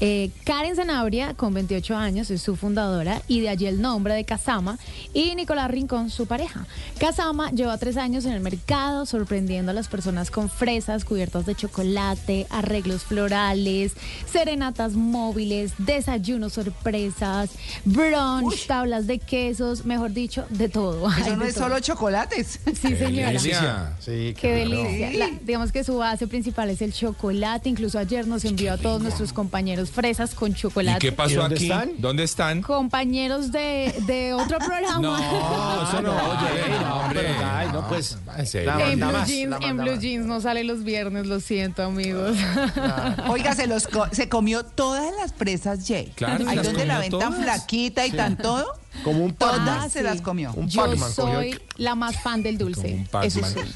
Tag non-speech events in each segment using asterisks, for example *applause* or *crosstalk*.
Eh, Karen Zanabria, con 28 años, es su fundadora y de allí el nombre de Casama. Y Nicolás Rincón, su pareja. Casama lleva tres años en el mercado, sorprendiendo a las personas con fresas cubiertas de chocolate, arreglos florales, serenatas móviles, desayunos sorpresas, brunch, tablas de quesos, mejor dicho, de todo. Eso no es todo. solo chocolates. Sí, señora. Delicia. Sí, Qué claro. delicia. La- digamos que su base principal es el chocolate. Incluso ayer nos envió a todos nuestros compañeros fresas con ¿Y chocolate. qué pasó ¿Y dónde aquí? están? ¿Dónde están? Compañeros de, de otro programa. No, *laughs* eso no, oye, no, hombre. ay, no, pues, En Blue, más, Jeans, en Blue. Jeans no sale los viernes, lo siento, amigos. *laughs* Oiga, se los co- se comió todas las presas Jay. Claro, Ahí donde la ven tan todas. flaquita y tan todo. Como un Todas Pac-Man. se las comió. Un Yo Pac-Man cogió soy la más fan del dulce. Como un Eso Pac-Man.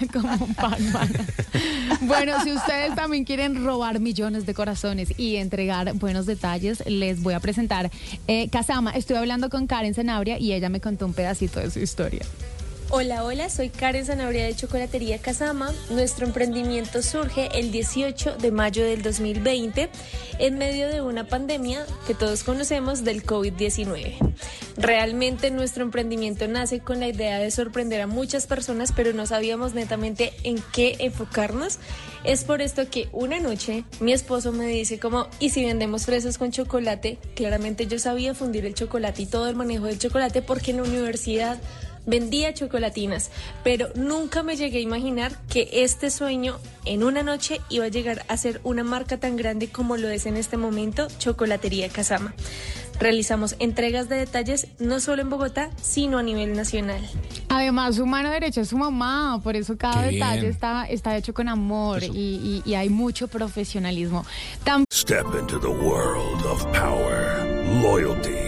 sí. *laughs* Como un Pac-Man. bueno, si ustedes también quieren robar millones de corazones y entregar buenos detalles, les voy a presentar eh, Casama. Estoy hablando con Karen Zanabria y ella me contó un pedacito de su historia. Hola, hola, soy Karen Zanabria de Chocolatería Casama. Nuestro emprendimiento surge el 18 de mayo del 2020 en medio de una pandemia que todos conocemos del COVID-19. Realmente nuestro emprendimiento nace con la idea de sorprender a muchas personas, pero no sabíamos netamente en qué enfocarnos. Es por esto que una noche mi esposo me dice como, ¿y si vendemos fresas con chocolate? Claramente yo sabía fundir el chocolate y todo el manejo del chocolate porque en la universidad vendía chocolatinas, pero nunca me llegué a imaginar que este sueño en una noche iba a llegar a ser una marca tan grande como lo es en este momento Chocolatería Casama. Realizamos entregas de detalles no solo en Bogotá, sino a nivel nacional. Además, su mano derecha es su mamá, por eso cada Qué detalle bien. está, está hecho con amor y, y- y hay mucho profesionalismo. Step into the world of power, loyalty,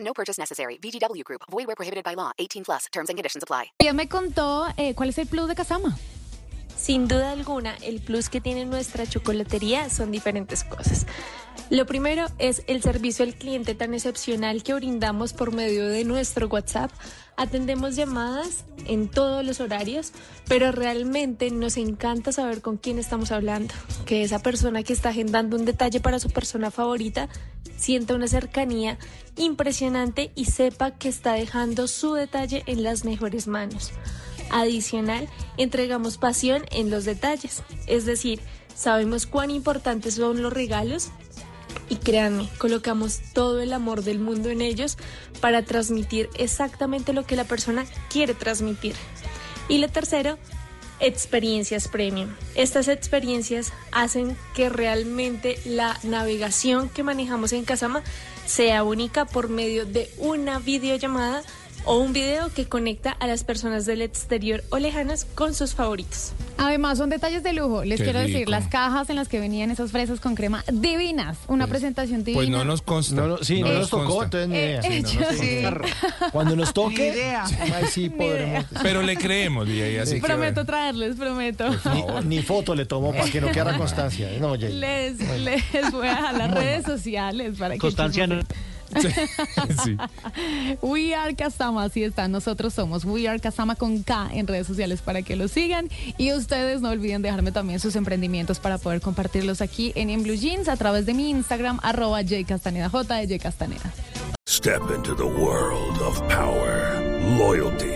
No purchase necessary. VGW Group. Void were prohibited by law. 18 plus. Terms and conditions apply. me contó eh, cuál es el plus de Casama. Sin duda alguna, el plus que tiene nuestra chocolatería son diferentes cosas. Lo primero es el servicio al cliente tan excepcional que brindamos por medio de nuestro WhatsApp. Atendemos llamadas en todos los horarios, pero realmente nos encanta saber con quién estamos hablando. Que esa persona que está agendando un detalle para su persona favorita sienta una cercanía impresionante y sepa que está dejando su detalle en las mejores manos. Adicional, entregamos pasión en los detalles, es decir, sabemos cuán importantes son los regalos y créanme, colocamos todo el amor del mundo en ellos para transmitir exactamente lo que la persona quiere transmitir. Y lo tercero, experiencias premium. Estas experiencias hacen que realmente la navegación que manejamos en Casama sea única por medio de una videollamada o un video que conecta a las personas del exterior o lejanas con sus favoritos. Además, son detalles de lujo. Les Qué quiero decir, rico. las cajas en las que venían esas fresas con crema divinas. Una presentación divina. Pues no nos consta. No, no, sí, no, nos tocó, entonces ni idea. Eh, Sí, no nos sí. Cuando nos Ni toque, idea. sí podremos. Pero le creemos, y ahí así que- Prometo traerles, prometo. Ni, ni foto le tomo para que no quede constancia. No. Les, les voy a dejar las redes sociales para que Constancia no. *laughs* Sí. We Are Casama, así está. Nosotros somos We Are Casama con K en redes sociales para que lo sigan. Y ustedes no olviden dejarme también sus emprendimientos para poder compartirlos aquí en En Blue Jeans a través de mi Instagram, arroba jcastaneda, J de J Castaneda. Step into the world of power, loyalty,